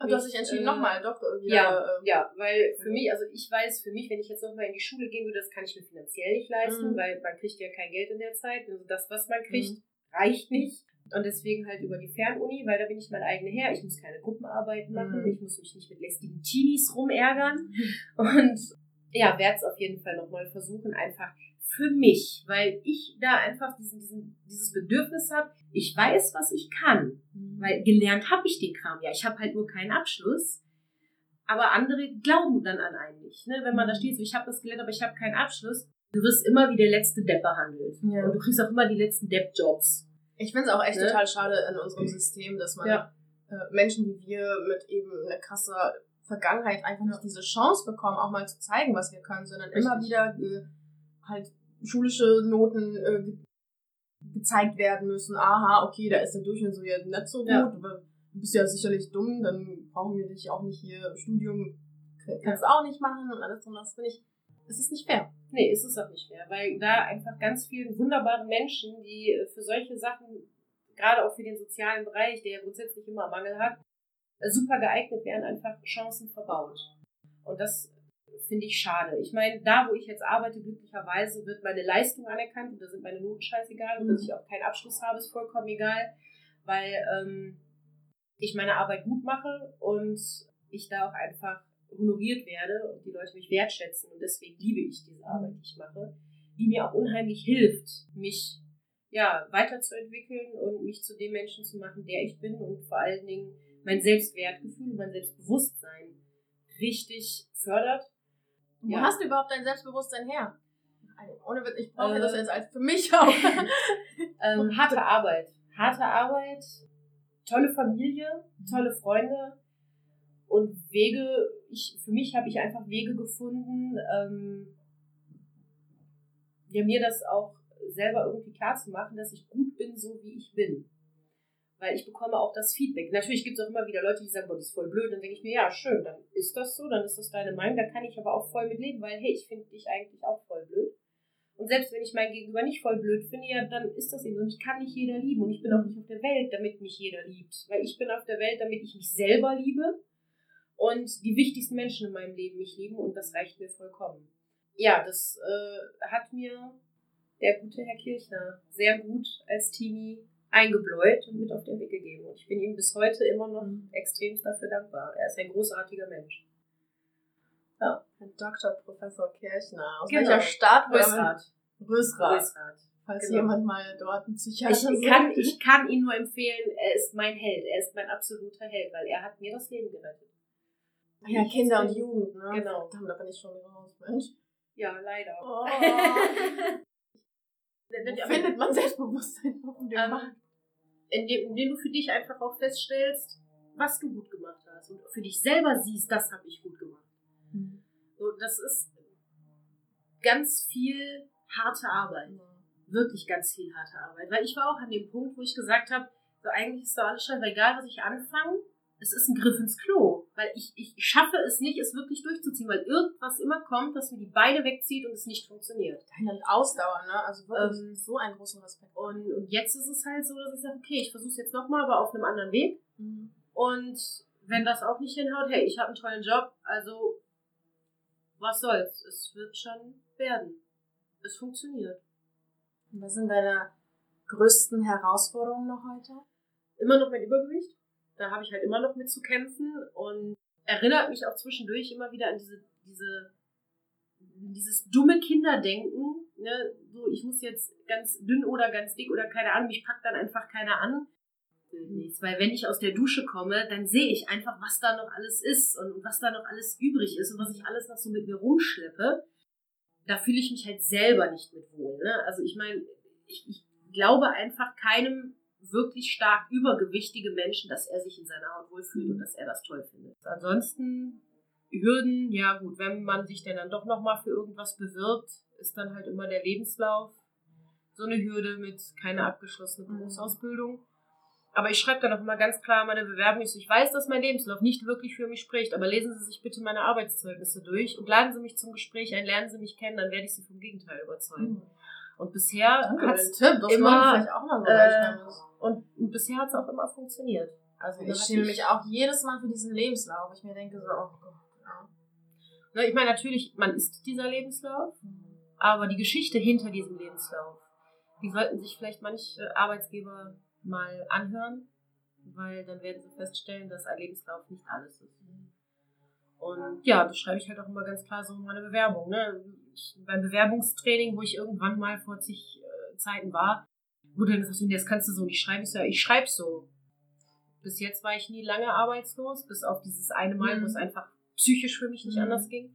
A: Und du hast dich entschieden, äh, nochmal doch
B: wieder. Ja, äh, ja, weil für mich, also ich weiß, für mich, wenn ich jetzt nochmal in die Schule gehen würde, das kann ich mir finanziell nicht leisten, mhm. weil man kriegt ja kein Geld in der Zeit. Also das, was man kriegt, mhm. reicht nicht. Und deswegen halt über die Fernuni, weil da bin ich mein eigener Herr. Ich muss keine Gruppenarbeiten machen. Mhm. Ich muss mich nicht mit lästigen Teenies rumärgern. [LAUGHS] Und ja, werde es auf jeden Fall nochmal versuchen, einfach für mich, weil ich da einfach diesen, diesen, dieses Bedürfnis habe, ich weiß, was ich kann. Mhm. Weil gelernt habe ich den Kram ja. Ich habe halt nur keinen Abschluss. Aber andere glauben dann an einen nicht. Ne? Wenn man da mhm. steht, so ich habe das gelernt, aber ich habe keinen Abschluss, du wirst immer wie der letzte Depp behandelt. Ja. Und du kriegst auch immer die letzten Depp-Jobs.
A: Ich finde es auch echt ne? total schade in unserem System, dass man ja. äh, Menschen wie wir mit eben einer krasse Vergangenheit einfach nicht diese Chance bekommen, auch mal zu zeigen, was wir können, sondern Richtig. immer wieder äh, halt schulische Noten äh, ge gezeigt werden müssen. Aha, okay, da ist der Durchschnitt so ja nicht so gut, ja. aber du bist ja sicherlich dumm, dann brauchen wir dich auch nicht hier Studium, kannst ja. auch nicht machen und alles drum. Das finde ich, es ist nicht fair.
B: Nee, ist es auch nicht fair, weil da einfach ganz viele wunderbare Menschen, die äh, für solche Sachen, gerade auch für den sozialen Bereich, der ja grundsätzlich immer Mangel hat, super geeignet wären, einfach Chancen verbaut. Und das finde ich schade. Ich meine, da, wo ich jetzt arbeite, glücklicherweise wird meine Leistung anerkannt und da sind meine Noten scheißegal und dass ich auch keinen Abschluss habe, ist vollkommen egal, weil ähm, ich meine Arbeit gut mache und ich da auch einfach honoriert werde und die Leute mich wertschätzen und deswegen liebe ich diese Arbeit, die ich mache, die mir auch unheimlich hilft, mich ja weiterzuentwickeln und mich zu dem Menschen zu machen, der ich bin und vor allen Dingen mein Selbstwertgefühl, mein Selbstbewusstsein richtig fördert
A: wo ja. hast du überhaupt dein Selbstbewusstsein her? Ohne Witz, ich brauche äh, das jetzt als für mich auch. [LAUGHS]
B: ähm, harte Arbeit. Harte Arbeit, tolle Familie, tolle Freunde und Wege. Ich, für mich habe ich einfach Wege gefunden, ähm, ja, mir das auch selber irgendwie klar zu machen, dass ich gut bin, so wie ich bin weil ich bekomme auch das Feedback. Natürlich gibt es auch immer wieder Leute, die sagen, boah, die ist voll blöd. Dann denke ich mir, ja, schön, dann ist das so, dann ist das deine Meinung. Da kann ich aber auch voll mit leben, weil, hey, ich finde dich eigentlich auch voll blöd. Und selbst wenn ich mein Gegenüber nicht voll blöd finde, ja, dann ist das eben so. Und ich kann nicht jeder lieben. Und ich bin auch nicht auf der Welt, damit mich jeder liebt. Weil ich bin auf der Welt, damit ich mich selber liebe und die wichtigsten Menschen in meinem Leben mich lieben. Und das reicht mir vollkommen. Ja, das äh, hat mir der gute Herr Kirchner sehr gut als Teenie eingebläut und mit auf den Weg gegeben. Und ich bin ihm bis heute immer noch extremst dafür dankbar. Er ist ein großartiger Mensch.
A: Ja. Herr Dr. Professor Kirchner. Aus genau. welcher Stadt?
B: Rösrath.
A: Rösrath. Rösrath. Falls genau. jemand mal dort ein Psychiater
B: ich kann, ich kann ihn nur empfehlen, er ist mein Held. Er ist mein absoluter Held, weil er hat mir das Leben gerettet.
A: Ja, Kinder und Jugend, ne?
B: Genau.
A: Da bin ich schon raus, Mensch.
B: Ja, leider. Oh. [LAUGHS]
A: Wo findet man Selbstbewusstsein auf dem ähm, Markt?
B: Indem, indem du für dich einfach auch feststellst, was du gut gemacht hast und für dich selber siehst, das habe ich gut gemacht. Mhm. So, das ist ganz viel harte Arbeit. Mhm. Wirklich ganz viel harte Arbeit. Weil ich war auch an dem Punkt, wo ich gesagt habe, so eigentlich ist doch alles weil egal was ich anfange, es ist ein Griff ins Klo, weil ich, ich schaffe es nicht, es wirklich durchzuziehen, weil irgendwas immer kommt, das mir die Beine wegzieht und es nicht funktioniert.
C: Deine Ausdauer, ne? Also wirklich ähm, so einen großen Respekt.
B: Und, und jetzt ist es halt so, dass ich sage, okay, ich versuche es jetzt nochmal, aber auf einem anderen Weg. Mhm. Und wenn das auch nicht hinhaut, hey, ich habe einen tollen Job, also was soll's, es wird schon werden. Es funktioniert.
C: Und was sind deine größten Herausforderungen noch heute?
B: Immer noch mein Übergewicht da habe ich halt immer noch mit zu kämpfen und erinnert mich auch zwischendurch immer wieder an diese, diese, dieses dumme Kinderdenken, ne? so ich muss jetzt ganz dünn oder ganz dick oder keine Ahnung, mich packt dann einfach keiner an. Nichts, weil wenn ich aus der Dusche komme, dann sehe ich einfach, was da noch alles ist und was da noch alles übrig ist und was ich alles noch so mit mir rumschleppe. Da fühle ich mich halt selber nicht mit wohl. Ne? Also ich meine, ich, ich glaube einfach keinem wirklich stark übergewichtige Menschen, dass er sich in seiner Haut wohlfühlt und dass er das toll findet. Ansonsten Hürden, ja gut, wenn man sich denn dann doch nochmal für irgendwas bewirbt, ist dann halt immer der Lebenslauf so eine Hürde mit keine abgeschlossene mhm. Berufsausbildung. Aber ich schreibe dann auch immer ganz klar meine Bewerbung. Ich weiß, dass mein Lebenslauf nicht wirklich für mich spricht, aber lesen Sie sich bitte meine Arbeitszeugnisse durch und laden Sie mich zum Gespräch ein, lernen Sie mich kennen, dann werde ich Sie vom Gegenteil überzeugen. Mhm. Und bisher hat es immer äh, und, und bisher hat es auch immer funktioniert.
C: Also ich schäme mich auch jedes Mal für diesen Lebenslauf. Ich mir denke so, oh Gott, ja.
B: Na, ich meine natürlich, man ist dieser Lebenslauf, mhm. aber die Geschichte hinter diesem Lebenslauf, die sollten sich vielleicht manche Arbeitsgeber mal anhören, weil dann werden sie feststellen, dass ein Lebenslauf nicht alles ist. Und ja, das schreibe ich halt auch immer ganz klar so in meine Bewerbung. Ne? Ich, beim Bewerbungstraining, wo ich irgendwann mal vor zig äh, Zeiten war, wurde dann gesagt, das kannst du so nicht schreiben. Ich so, ja, ich schreibe so. Bis jetzt war ich nie lange arbeitslos, bis auf dieses eine Mal, mhm. wo es einfach psychisch für mich nicht mhm. anders ging.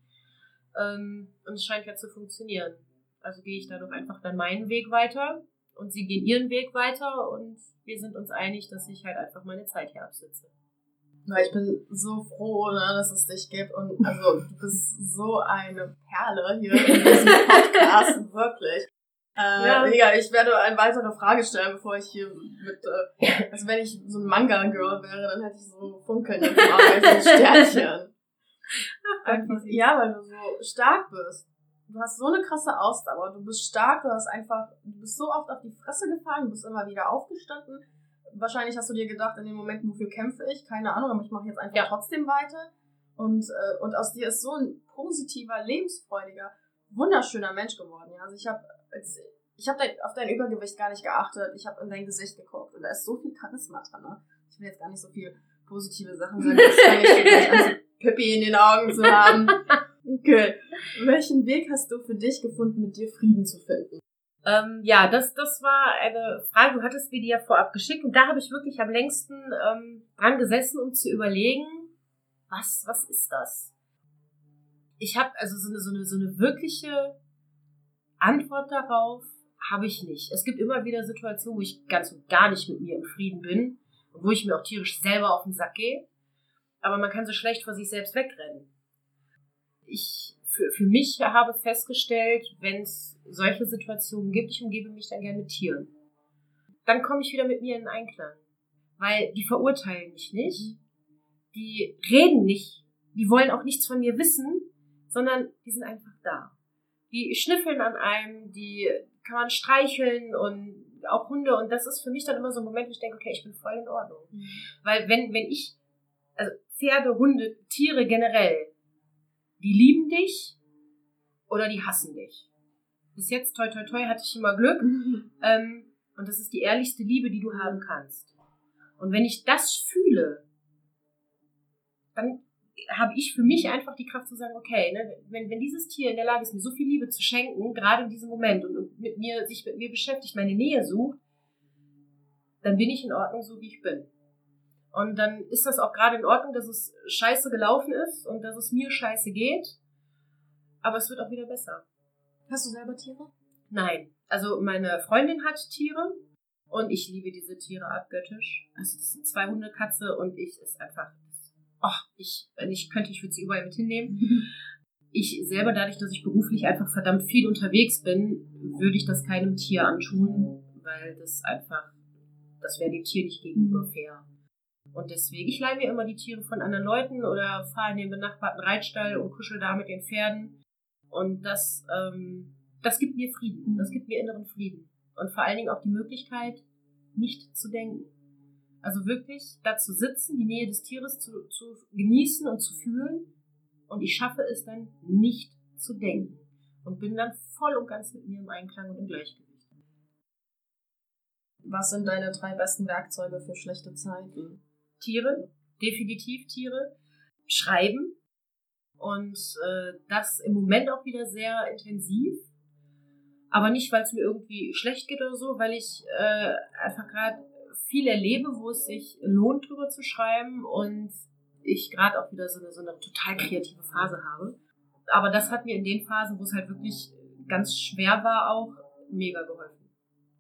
B: Ähm, und es scheint ja zu funktionieren. Also gehe ich da doch einfach dann meinen Weg weiter und sie gehen ihren Weg weiter und wir sind uns einig, dass ich halt einfach meine Zeit hier absitze.
C: Weil ich bin so froh, ne, dass es dich gibt. Und also du bist so eine Perle hier in diesem [LAUGHS] Podcast, wirklich. Äh, ja. Mega, ich werde eine weitere Frage stellen, bevor ich hier mit, äh, also wenn ich so ein Manga-Girl wäre, dann hätte ich so Funkeln im Auge, [LAUGHS] so Sternchen. Einfach, ja, weil du so stark bist. Du hast so eine krasse Ausdauer, du bist stark, du hast einfach, du bist so oft auf die Fresse gefallen, du bist immer wieder aufgestanden wahrscheinlich hast du dir gedacht, in den Momenten, wofür kämpfe ich, keine Ahnung, aber ich mache jetzt einfach ja. trotzdem weiter. Und, äh, und aus dir ist so ein positiver, lebensfreudiger, wunderschöner Mensch geworden. Ja? Also ich habe ich hab dein, auf dein Übergewicht gar nicht geachtet. Ich habe in dein Gesicht geguckt und da ist so viel Charisma drin. Ne? Ich will jetzt gar nicht so viel positive Sachen sagen. Ich vielleicht [LAUGHS] Pippi in den Augen zu haben. Okay. Welchen Weg hast du für dich gefunden, mit dir Frieden zu finden?
B: Ähm, ja, das, das war eine Frage, du hattest mir die ja vorab geschickt und da habe ich wirklich am längsten ähm, dran gesessen, um zu überlegen, was, was ist das? Ich habe also so eine, so, eine, so eine wirkliche Antwort darauf habe ich nicht. Es gibt immer wieder Situationen, wo ich ganz und gar nicht mit mir im Frieden bin wo ich mir auch tierisch selber auf den Sack gehe. Aber man kann so schlecht vor sich selbst wegrennen. Ich für, für mich habe festgestellt, wenn es solche Situationen gibt, ich umgebe mich dann gerne mit Tieren. Dann komme ich wieder mit mir in Einklang. Weil die verurteilen mich nicht, die reden nicht, die wollen auch nichts von mir wissen, sondern die sind einfach da. Die schnüffeln an einem, die kann man streicheln und auch Hunde und das ist für mich dann immer so ein Moment, wo ich denke, okay, ich bin voll in Ordnung. Mhm. Weil wenn, wenn ich, also Pferde, Hunde, Tiere generell, die lieben dich oder die hassen dich. Bis jetzt, toi, toi, toi, hatte ich immer Glück. [LAUGHS] ähm, und das ist die ehrlichste Liebe, die du haben kannst. Und wenn ich das fühle, dann habe ich für mich einfach die Kraft zu sagen, okay, ne, wenn, wenn dieses Tier in der Lage ist, mir so viel Liebe zu schenken, gerade in diesem Moment und, und mit mir, sich mit mir beschäftigt, meine Nähe sucht, dann bin ich in Ordnung, so wie ich bin. Und dann ist das auch gerade in Ordnung, dass es scheiße gelaufen ist und dass es mir scheiße geht. Aber es wird auch wieder besser.
C: Hast du selber Tiere?
B: Nein. Also meine Freundin hat Tiere und ich liebe diese Tiere abgöttisch. Also das sind zwei Hunde, Katze und ich ist einfach. Oh, ich, wenn ich könnte, ich würde sie überall mit hinnehmen. [LAUGHS] ich selber, dadurch, dass ich beruflich einfach verdammt viel unterwegs bin, würde ich das keinem Tier antun, weil das einfach, das wäre dem Tier nicht gegenüber fair. Und deswegen, ich leihe mir immer die Tiere von anderen Leuten oder fahre in den benachbarten Reitstall und kuschel da mit den Pferden. Und das, ähm, das gibt mir Frieden. Das gibt mir inneren Frieden. Und vor allen Dingen auch die Möglichkeit, nicht zu denken. Also wirklich da zu sitzen, die Nähe des Tieres zu, zu genießen und zu fühlen. Und ich schaffe es dann nicht zu denken. Und bin dann voll und ganz mit mir im Einklang und im Gleichgewicht.
A: Was sind deine drei besten Werkzeuge für schlechte Zeiten?
B: Tiere, definitiv Tiere. Schreiben. Und äh, das im Moment auch wieder sehr intensiv. Aber nicht, weil es mir irgendwie schlecht geht oder so, weil ich äh, einfach gerade viel erlebe, wo es sich lohnt, drüber zu schreiben und ich gerade auch wieder so eine, so eine total kreative Phase habe. Aber das hat mir in den Phasen, wo es halt wirklich ganz schwer war, auch mega geholfen.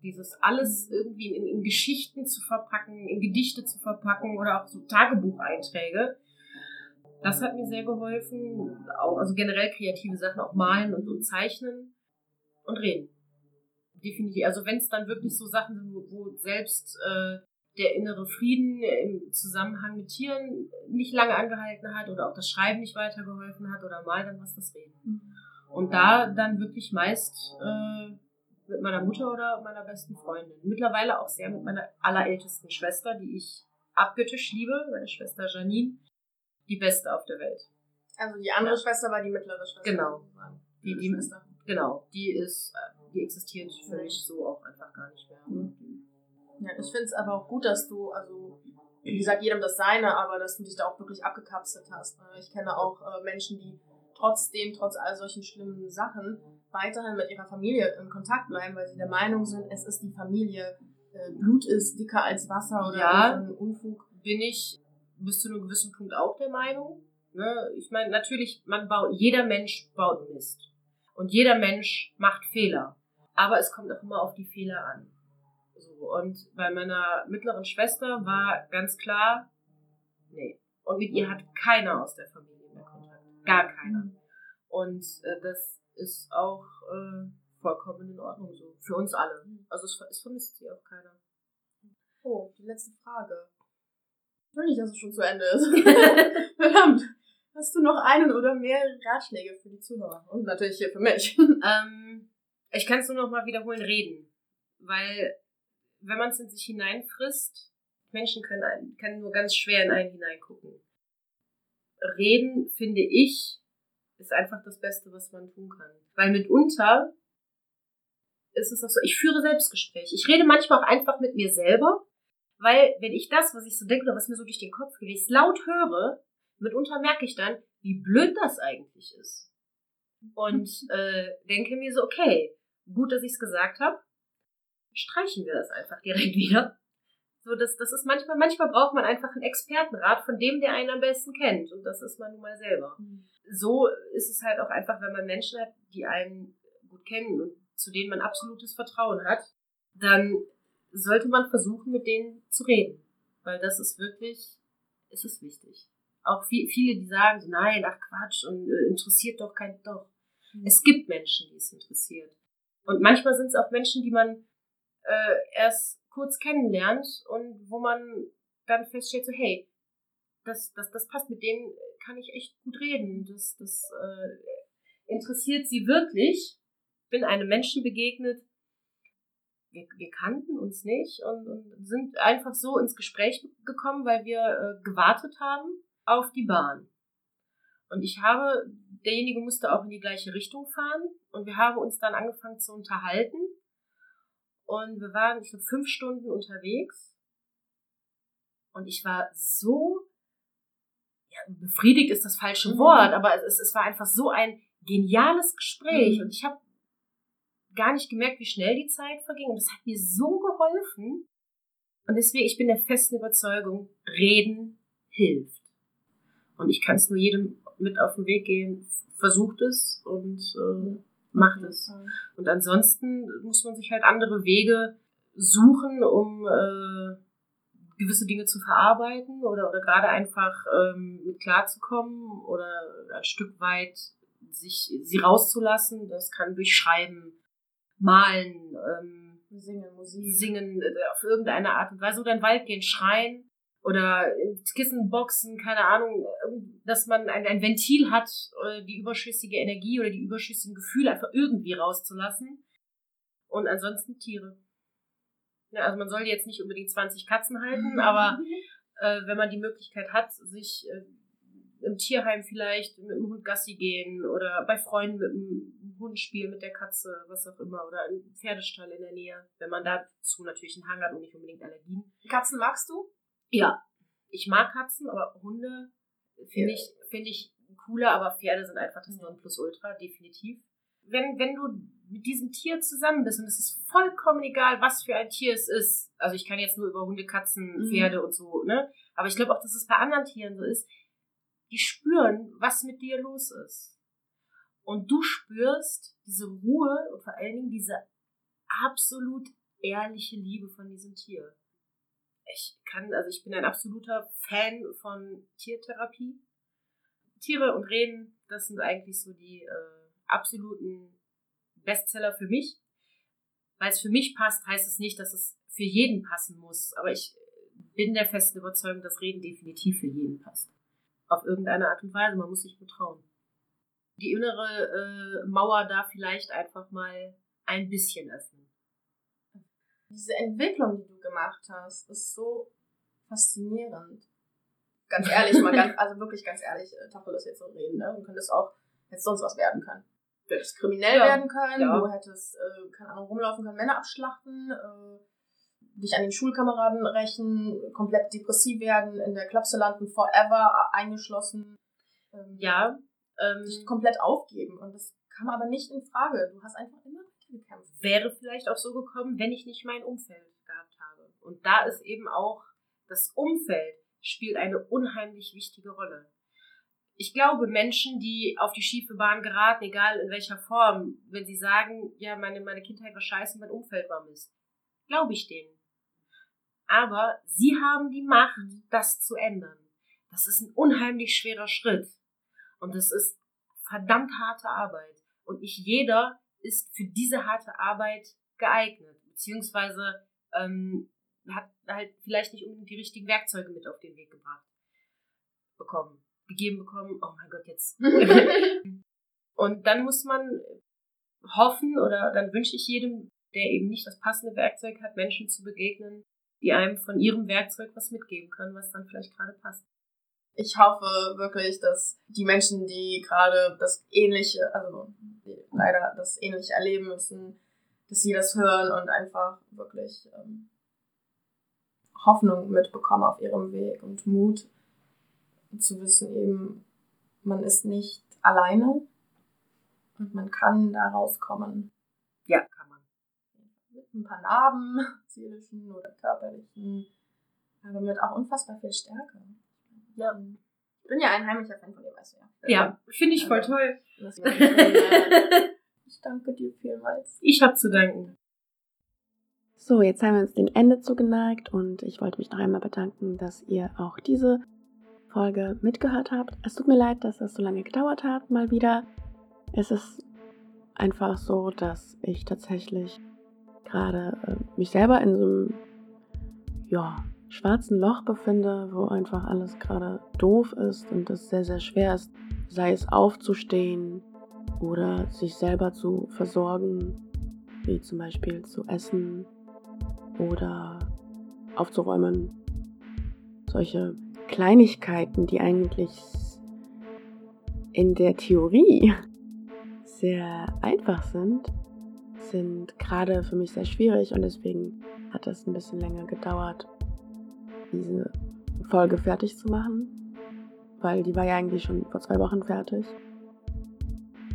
B: Dieses alles irgendwie in, in Geschichten zu verpacken, in Gedichte zu verpacken oder auch so Tagebucheinträge. Das hat mir sehr geholfen. Auch, also generell kreative Sachen, auch malen und, und zeichnen und reden. Definitiv. Also wenn es dann wirklich so Sachen sind, wo, wo selbst äh, der innere Frieden im Zusammenhang mit Tieren nicht lange angehalten hat oder auch das Schreiben nicht weitergeholfen hat oder mal, dann was das Reden. Mhm. Und da dann wirklich meist äh, mit meiner Mutter oder meiner besten Freundin. Mittlerweile auch sehr mit meiner allerältesten Schwester, die ich abgöttisch liebe, meine Schwester Janine, die beste auf der Welt.
A: Also die andere ja. Schwester war die mittlere Schwester.
B: Genau. Die, die, Schwester. Genau, die ist, die existiert für mich so auch einfach gar nicht mehr. Mhm.
A: Ja, ich finde es aber auch gut, dass du, also wie gesagt, jedem das Seine, aber dass du dich da auch wirklich abgekapselt hast. Ich kenne auch äh, Menschen, die trotzdem, trotz all solchen schlimmen Sachen, weiterhin mit ihrer Familie in Kontakt bleiben, weil sie der Meinung sind, es ist die Familie, äh, Blut ist dicker als Wasser oder
B: ja, ein Unfug. Bin ich bis zu einem gewissen Punkt auch der Meinung. Ne? Ich meine, natürlich, man baut, jeder Mensch baut Mist. Und jeder Mensch macht Fehler. Aber es kommt auch immer auf die Fehler an. So, und bei meiner mittleren Schwester war ganz klar, nee. Und mit ihr hat keiner aus der Familie mehr Kontakt. Gar keiner. Und äh, das ist auch äh, vollkommen in Ordnung so. Für uns alle. Also es, es vermisst sie auch keiner.
A: Oh, die letzte Frage. Ich will nicht, dass es schon zu Ende ist. [LAUGHS] [LAUGHS] Verdammt. Hast du noch einen oder mehrere Ratschläge für die Zuhörer? Und natürlich hier für mich. [LAUGHS]
B: ähm, ich kann es nur noch mal wiederholen, reden. Weil, wenn man es in sich hineinfrisst, Menschen können, einen, können nur ganz schwer in einen hineingucken. Reden, finde ich, ist einfach das Beste, was man tun kann. Weil mitunter ist es auch so, ich führe Selbstgespräche. Ich rede manchmal auch einfach mit mir selber, weil wenn ich das, was ich so denke oder was mir so durch den Kopf geht, ich laut höre, mitunter merke ich dann, wie blöd das eigentlich ist. Und äh, denke mir so, okay, gut, dass ich es gesagt habe, streichen wir das einfach direkt [LAUGHS] wieder. So, das, das ist manchmal, manchmal braucht man einfach einen Expertenrat von dem, der einen am besten kennt. Und das ist man nun mal selber. Mhm. So ist es halt auch einfach, wenn man Menschen hat, die einen gut kennen und zu denen man absolutes Vertrauen hat, dann sollte man versuchen, mit denen zu reden. Weil das ist wirklich, es ist wichtig auch viel, viele, die sagen so, nein, ach Quatsch und äh, interessiert doch kein, doch. Mhm. Es gibt Menschen, die es interessiert. Und manchmal sind es auch Menschen, die man äh, erst kurz kennenlernt und wo man dann feststellt, so, hey, das, das, das passt, mit denen kann ich echt gut reden. Das, das äh, interessiert sie wirklich. Ich bin einem Menschen begegnet, wir, wir kannten uns nicht und, und sind einfach so ins Gespräch gekommen, weil wir äh, gewartet haben auf die Bahn. Und ich habe, derjenige musste auch in die gleiche Richtung fahren und wir haben uns dann angefangen zu unterhalten. Und wir waren, ich glaube, fünf Stunden unterwegs. Und ich war so, ja, befriedigt ist das falsche mhm. Wort, aber es, es war einfach so ein geniales Gespräch. Mhm. Und ich habe gar nicht gemerkt, wie schnell die Zeit verging. Und das hat mir so geholfen. Und deswegen, ich bin der festen Überzeugung, reden hilft. Und ich kann es nur jedem mit auf den Weg gehen, versucht es und äh, macht es. Und ansonsten muss man sich halt andere Wege suchen, um äh, gewisse Dinge zu verarbeiten oder, oder gerade einfach ähm, mit klarzukommen oder ein Stück weit sich sie rauszulassen. Das kann durch Schreiben, Malen, ähm,
A: Singen, Musik.
B: Singen äh, auf irgendeine Art und Weise oder in den Wald gehen, schreien oder Kissenboxen, keine Ahnung, dass man ein, ein Ventil hat, äh, die überschüssige Energie oder die überschüssigen Gefühle einfach irgendwie rauszulassen. Und ansonsten Tiere. Ja, also man soll jetzt nicht unbedingt 20 Katzen halten, aber äh, wenn man die Möglichkeit hat, sich äh, im Tierheim vielleicht mit dem Hund Gassi gehen oder bei Freunden mit dem Hund spielen, mit der Katze, was auch immer, oder im Pferdestall in der Nähe, wenn man dazu natürlich einen Hang hat und nicht unbedingt Allergien.
C: Katzen magst du?
B: Ja, ich mag Katzen, aber Hunde finde ja. ich, finde ich cooler, aber Pferde sind einfach das Nonplusultra, definitiv. Wenn, wenn du mit diesem Tier zusammen bist und es ist vollkommen egal, was für ein Tier es ist, also ich kann jetzt nur über Hunde, Katzen, mhm. Pferde mhm. und so, ne? Aber ich glaube auch, dass es bei anderen Tieren so ist, die spüren, was mit dir los ist. Und du spürst diese Ruhe und vor allen Dingen diese absolut ehrliche Liebe von diesem Tier ich kann, also ich bin ein absoluter Fan von Tiertherapie. Tiere und Reden, das sind eigentlich so die äh, absoluten Bestseller für mich. Weil es für mich passt, heißt es nicht, dass es für jeden passen muss. Aber ich bin der festen Überzeugung, dass Reden definitiv für jeden passt. Auf irgendeine Art und Weise. Man muss sich betrauen. Die innere äh, Mauer da vielleicht einfach mal ein bisschen öffnen
C: diese Entwicklung, die du gemacht hast, ist so faszinierend. Ganz ehrlich, mal ganz, [LAUGHS] also wirklich ganz ehrlich, äh, Tacheles jetzt so reden, ne? Du könntest auch, hättest sonst was werden können. Du hättest kriminell ja. werden können, ja. du hättest, äh, keine Ahnung, rumlaufen können, Männer abschlachten, äh, dich an den Schulkameraden rächen, komplett depressiv werden, in der Klapse landen, forever eingeschlossen. Ähm, ja. Ähm, dich komplett aufgeben. Und das kam aber nicht in Frage. Du hast einfach immer
B: gekämpft. Wäre vielleicht auch so gekommen, wenn ich nicht mein Umfeld gehabt habe. Und da ist eben auch das Umfeld spielt eine unheimlich wichtige Rolle. Ich glaube, Menschen, die auf die schiefe Bahn geraten, egal in welcher Form, wenn sie sagen, ja, meine, meine Kindheit war scheiße, mein Umfeld war Mist, glaube ich denen. Aber sie haben die Macht, das zu ändern. Das ist ein unheimlich schwerer Schritt. Und es ist verdammt harte Arbeit. Und nicht jeder ist für diese harte Arbeit geeignet, beziehungsweise ähm, hat halt vielleicht nicht unbedingt die richtigen Werkzeuge mit auf den Weg gebracht bekommen, gegeben bekommen. Oh mein Gott, jetzt. [LAUGHS] und dann muss man hoffen oder dann wünsche ich jedem, der eben nicht das passende Werkzeug hat, Menschen zu begegnen, die einem von ihrem Werkzeug was mitgeben können, was dann vielleicht gerade passt
C: ich hoffe wirklich, dass die Menschen, die gerade das Ähnliche, also leider das Ähnliche erleben müssen, dass sie das hören und einfach wirklich ähm, Hoffnung mitbekommen auf ihrem Weg und Mut zu wissen eben, man ist nicht alleine und man kann da rauskommen.
B: Ja, kann man.
C: Mit ein paar Narben, [LAUGHS] seelischen oder körperlichen, aber mit auch unfassbar viel Stärke. Ja. Ich bin ja ein heimlicher Fan von dir, weißt du ja.
B: Ja, finde ich voll also, toll. [LAUGHS]
C: ich danke dir vielmals.
B: Ich habe zu danken.
A: So, jetzt haben wir uns dem Ende zugeneigt und ich wollte mich noch einmal bedanken, dass ihr auch diese Folge mitgehört habt. Es tut mir leid, dass das so lange gedauert hat, mal wieder. Es ist einfach so, dass ich tatsächlich gerade äh, mich selber in so einem, ja, schwarzen Loch befinde, wo einfach alles gerade doof ist und es sehr, sehr schwer ist, sei es aufzustehen oder sich selber zu versorgen, wie zum Beispiel zu essen oder aufzuräumen. Solche Kleinigkeiten, die eigentlich in der Theorie [LAUGHS] sehr einfach sind, sind gerade für mich sehr schwierig und deswegen hat es ein bisschen länger gedauert, diese Folge fertig zu machen, weil die war ja eigentlich schon vor zwei Wochen fertig.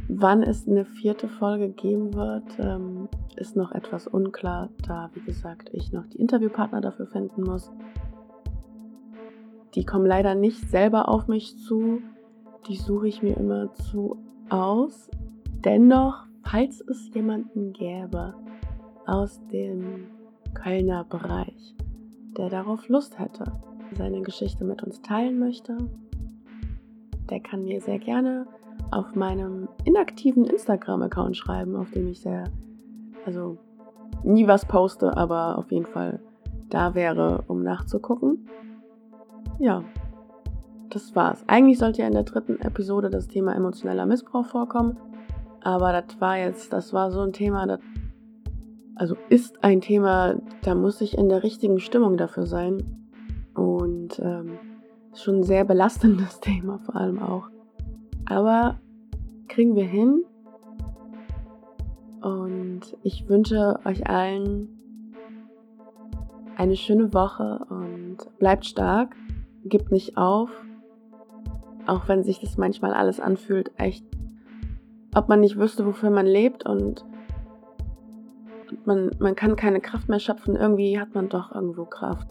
A: Wann es eine vierte Folge geben wird, ähm, ist noch etwas unklar, da, wie gesagt, ich noch die Interviewpartner dafür finden muss. Die kommen leider nicht selber auf mich zu, die suche ich mir immer zu aus. Dennoch, falls es jemanden gäbe aus dem Kölner Bereich, der darauf Lust hätte, seine Geschichte mit uns teilen möchte, der kann mir sehr gerne auf meinem inaktiven Instagram-Account schreiben, auf dem ich sehr, also nie was poste, aber auf jeden Fall da wäre, um nachzugucken. ja, das war's. Eigentlich sollte ja in der dritten Episode das Thema emotioneller Missbrauch vorkommen. Aber das war jetzt, das war so ein Thema, das, also ist ein Thema, da muss ich in der richtigen Stimmung dafür sein. Und ähm, schon ein sehr belastendes [LAUGHS] Thema vor allem auch. Aber kriegen wir hin. Und ich wünsche euch allen eine schöne Woche und bleibt stark, gebt nicht auf, auch wenn sich das manchmal alles anfühlt, echt, ob man nicht wüsste, wofür man lebt und man, man kann keine Kraft mehr schöpfen, irgendwie hat man doch irgendwo Kraft.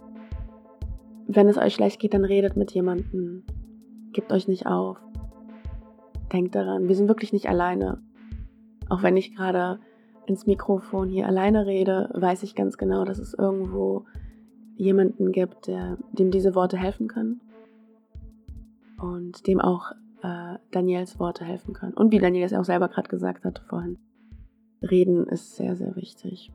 A: Wenn es euch schlecht geht, dann redet mit jemandem, gebt euch nicht auf. Denkt daran, wir sind wirklich nicht alleine. Auch wenn ich gerade ins Mikrofon hier alleine rede, weiß ich ganz genau, dass es irgendwo jemanden gibt, der, dem diese Worte helfen können und dem auch äh, Daniels Worte helfen können. Und wie Daniel es auch selber gerade gesagt hat vorhin, reden ist sehr, sehr wichtig.